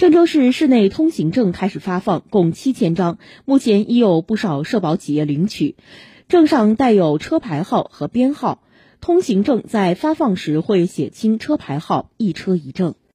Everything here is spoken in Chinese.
郑州市市内通行证开始发放共七千张目前已有不少社保企业领取。证上带有车牌号和编号通行证在发放时会写清车牌号一车一证。